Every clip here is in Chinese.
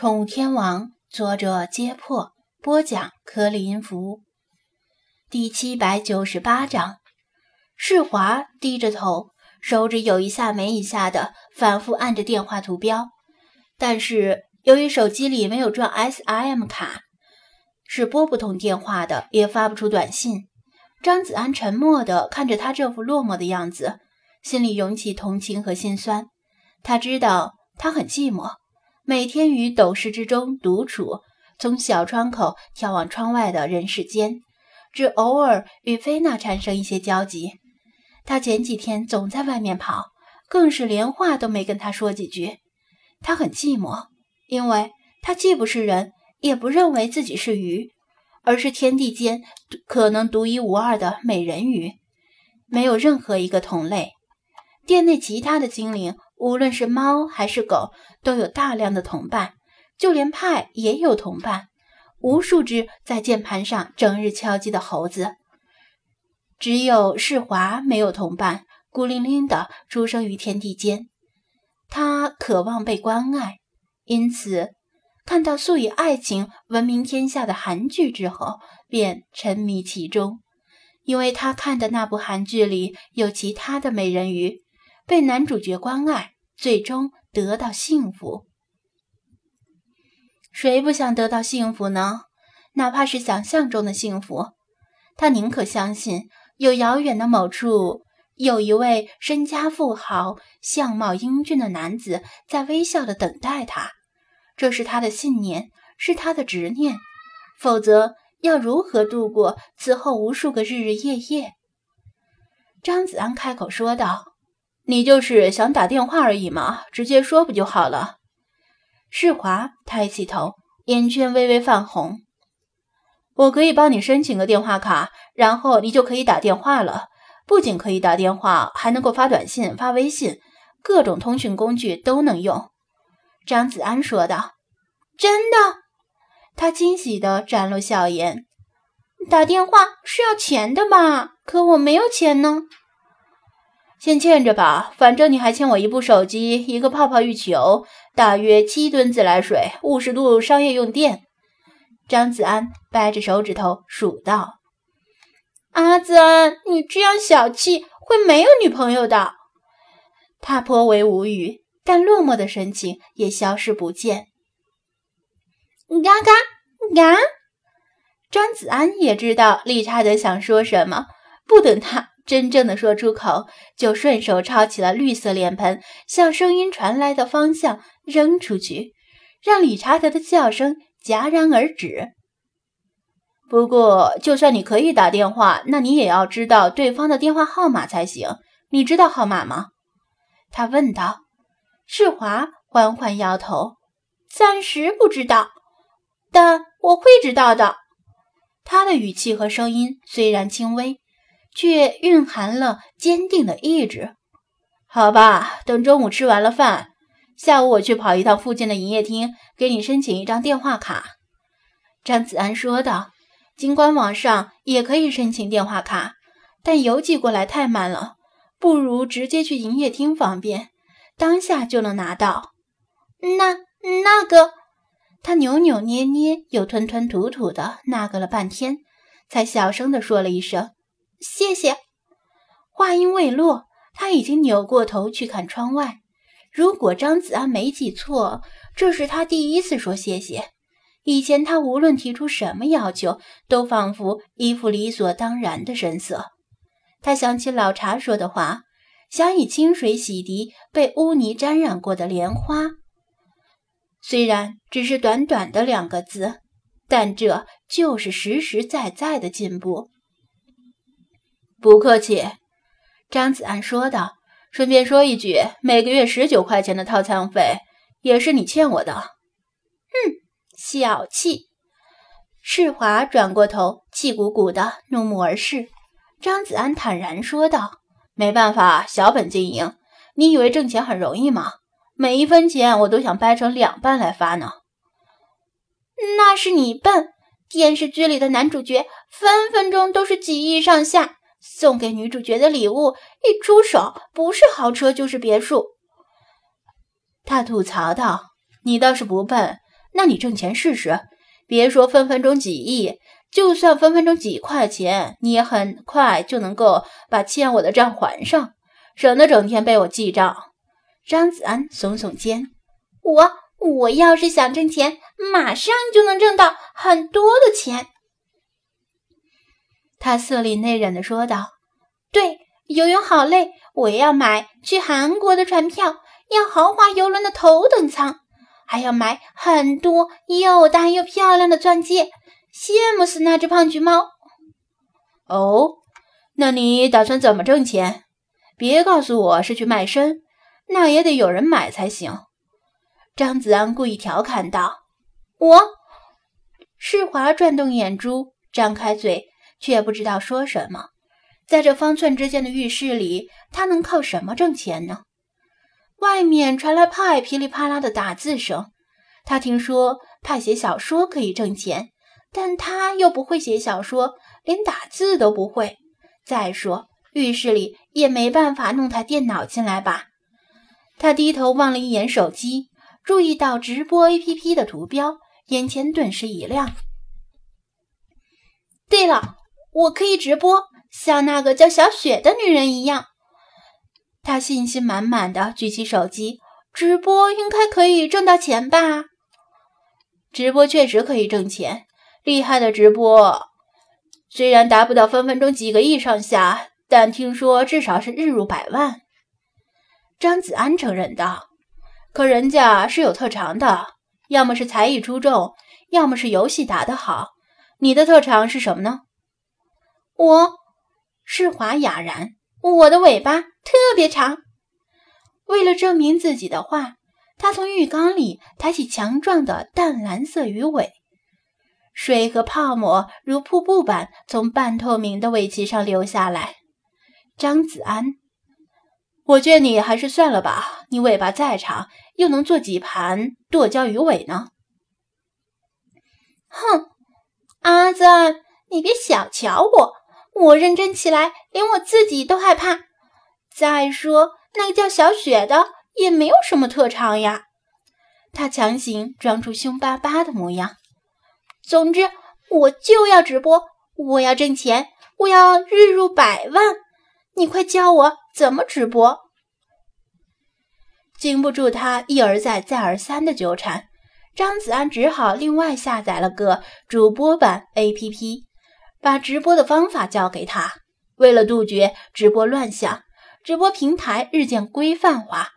宠物天王，作者：揭破，播讲：颗粒音符。第七百九十八章，世华低着头，手指有一下没一下的反复按着电话图标，但是由于手机里没有装 SIM 卡，是拨不通电话的，也发不出短信。张子安沉默地看着他这副落寞的样子，心里涌起同情和心酸。他知道他很寂寞，每天于斗室之中独处，从小窗口眺望窗外的人世间，只偶尔与菲娜产生一些交集。他前几天总在外面跑，更是连话都没跟他说几句。他很寂寞，因为他既不是人，也不认为自己是鱼。而是天地间可能独一无二的美人鱼，没有任何一个同类。店内其他的精灵，无论是猫还是狗，都有大量的同伴，就连派也有同伴，无数只在键盘上整日敲击的猴子。只有世华没有同伴，孤零零的出生于天地间。他渴望被关爱，因此。看到素以爱情闻名天下的韩剧之后，便沉迷其中，因为他看的那部韩剧里有其他的美人鱼，被男主角关爱，最终得到幸福。谁不想得到幸福呢？哪怕是想象中的幸福，他宁可相信有遥远的某处，有一位身家富豪、相貌英俊的男子在微笑的等待他。这是他的信念，是他的执念，否则要如何度过此后无数个日日夜夜？张子安开口说道：“你就是想打电话而已嘛，直接说不就好了？”世华抬起头，眼圈微微泛红：“我可以帮你申请个电话卡，然后你就可以打电话了。不仅可以打电话，还能够发短信、发微信，各种通讯工具都能用。”张子安说道：“真的？”他惊喜地展露笑颜。“打电话是要钱的吧？可我没有钱呢。”“先欠着吧，反正你还欠我一部手机、一个泡泡浴球、大约七吨自来水、五十度商业用电。”张子安掰着手指头数道。“阿子安，你这样小气，会没有女朋友的。”他颇为无语。但落寞的神情也消失不见。嘎嘎嘎！张子安也知道理查德想说什么，不等他真正的说出口，就顺手抄起了绿色脸盆，向声音传来的方向扔出去，让理查德的叫声戛然而止。不过，就算你可以打电话，那你也要知道对方的电话号码才行。你知道号码吗？他问道。世华缓缓摇头，暂时不知道，但我会知道的。他的语气和声音虽然轻微，却蕴含了坚定的意志。好吧，等中午吃完了饭，下午我去跑一趟附近的营业厅，给你申请一张电话卡。”张子安说道。尽管网上也可以申请电话卡，但邮寄过来太慢了，不如直接去营业厅方便。当下就能拿到，那那个，他扭扭捏捏又吞吞吐吐的那个了半天，才小声的说了一声“谢谢”。话音未落，他已经扭过头去看窗外。如果张子安没记错，这是他第一次说谢谢。以前他无论提出什么要求，都仿佛一副理所当然的神色。他想起老茶说的话。想以清水洗涤被污泥沾染过的莲花，虽然只是短短的两个字，但这就是实实在在的进步。不客气，张子安说道。顺便说一句，每个月十九块钱的套餐费也是你欠我的。哼，小气！世华转过头，气鼓鼓的怒目而视。张子安坦然说道。没办法，小本经营。你以为挣钱很容易吗？每一分钱我都想掰成两半来发呢。那是你笨。电视剧里的男主角分分钟都是几亿上下，送给女主角的礼物一出手，不是豪车就是别墅。他吐槽道：“你倒是不笨，那你挣钱试试。别说分分钟几亿，就算分分钟几块钱，你也很快就能够把欠我的账还上，省得整天被我记账。张子安耸耸肩：“我我要是想挣钱，马上就能挣到很多的钱。”他色厉内荏地说道：“对，游泳好累，我要买去韩国的船票，要豪华游轮的头等舱。”还要买很多又大又漂亮的钻戒，羡慕死那只胖橘猫。哦，那你打算怎么挣钱？别告诉我是去卖身，那也得有人买才行。张子安故意调侃道：“我。”世华转动眼珠，张开嘴，却不知道说什么。在这方寸之间的浴室里，他能靠什么挣钱呢？外面传来派噼里啪啦的打字声。他听说派写小说可以挣钱，但他又不会写小说，连打字都不会。再说浴室里也没办法弄台电脑进来吧？他低头望了一眼手机，注意到直播 APP 的图标，眼前顿时一亮。对了，我可以直播，像那个叫小雪的女人一样。他信心满满的举起手机，直播应该可以挣到钱吧？直播确实可以挣钱，厉害的直播虽然达不到分分钟几个亿上下，但听说至少是日入百万。张子安承认道：“可人家是有特长的，要么是才艺出众，要么是游戏打得好。你的特长是什么呢？”我，世华哑然。我的尾巴特别长。为了证明自己的话，他从浴缸里抬起强壮的淡蓝色鱼尾，水和泡沫如瀑布般从半透明的尾鳍上流下来。张子安，我劝你还是算了吧。你尾巴再长，又能做几盘剁椒鱼尾呢？哼，阿赞，你别小瞧我。我认真起来，连我自己都害怕。再说，那个叫小雪的也没有什么特长呀。他强行装出凶巴巴的模样。总之，我就要直播，我要挣钱，我要日入百万。你快教我怎么直播！经不住他一而再、再而三的纠缠，张子安只好另外下载了个主播版 APP。把直播的方法教给他。为了杜绝直播乱象，直播平台日渐规范化。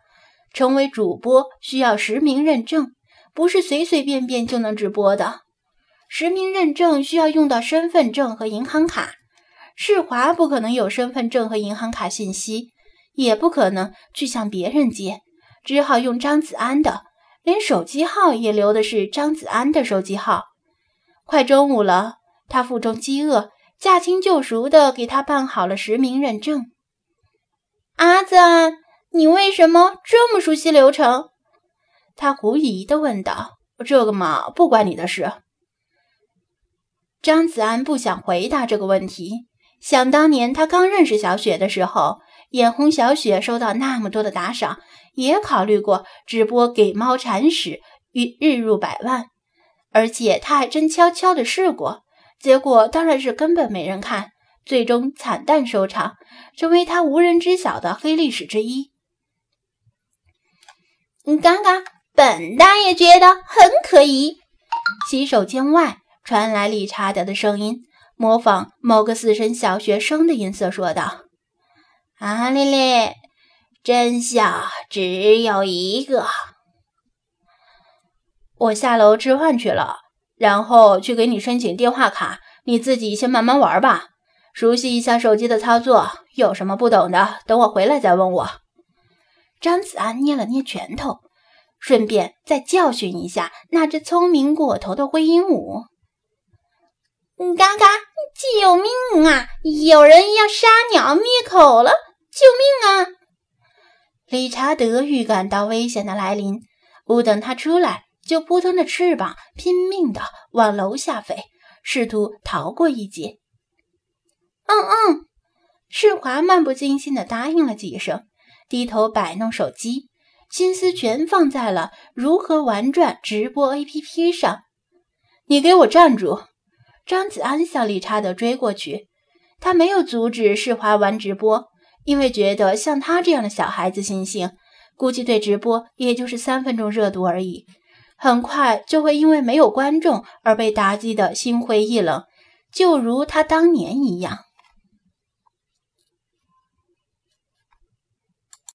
成为主播需要实名认证，不是随随便便就能直播的。实名认证需要用到身份证和银行卡。世华不可能有身份证和银行卡信息，也不可能去向别人借，只好用张子安的，连手机号也留的是张子安的手机号。快中午了。他腹中饥饿，驾轻就熟地给他办好了实名认证。阿子，你为什么这么熟悉流程？他狐疑地问道。这个嘛，不关你的事。张子安不想回答这个问题。想当年他刚认识小雪的时候，眼红小雪收到那么多的打赏，也考虑过直播给猫铲屎，日日入百万，而且他还真悄悄地试过。结果当然是根本没人看，最终惨淡收场，成为他无人知晓的黑历史之一。刚刚本大爷觉得很可疑。洗手间外传来理查德的声音，模仿某个死神小学生的音色说道：“啊，丽丽，真相只有一个。我下楼吃饭去了。”然后去给你申请电话卡，你自己先慢慢玩吧，熟悉一下手机的操作。有什么不懂的，等我回来再问我。张子安捏了捏拳头，顺便再教训一下那只聪明过头的灰鹦鹉。嘎嘎，救命啊！有人要杀鸟灭口了！救命啊！理查德预感到危险的来临，不等他出来。就扑腾着翅膀，拼命地往楼下飞，试图逃过一劫。嗯嗯，世华漫不经心地答应了几声，低头摆弄手机，心思全放在了如何玩转直播 APP 上。你给我站住！张子安向理查德追过去，他没有阻止世华玩直播，因为觉得像他这样的小孩子心性，估计对直播也就是三分钟热度而已，很快就会因为没有观众而被打击的心灰意冷，就如他当年一样。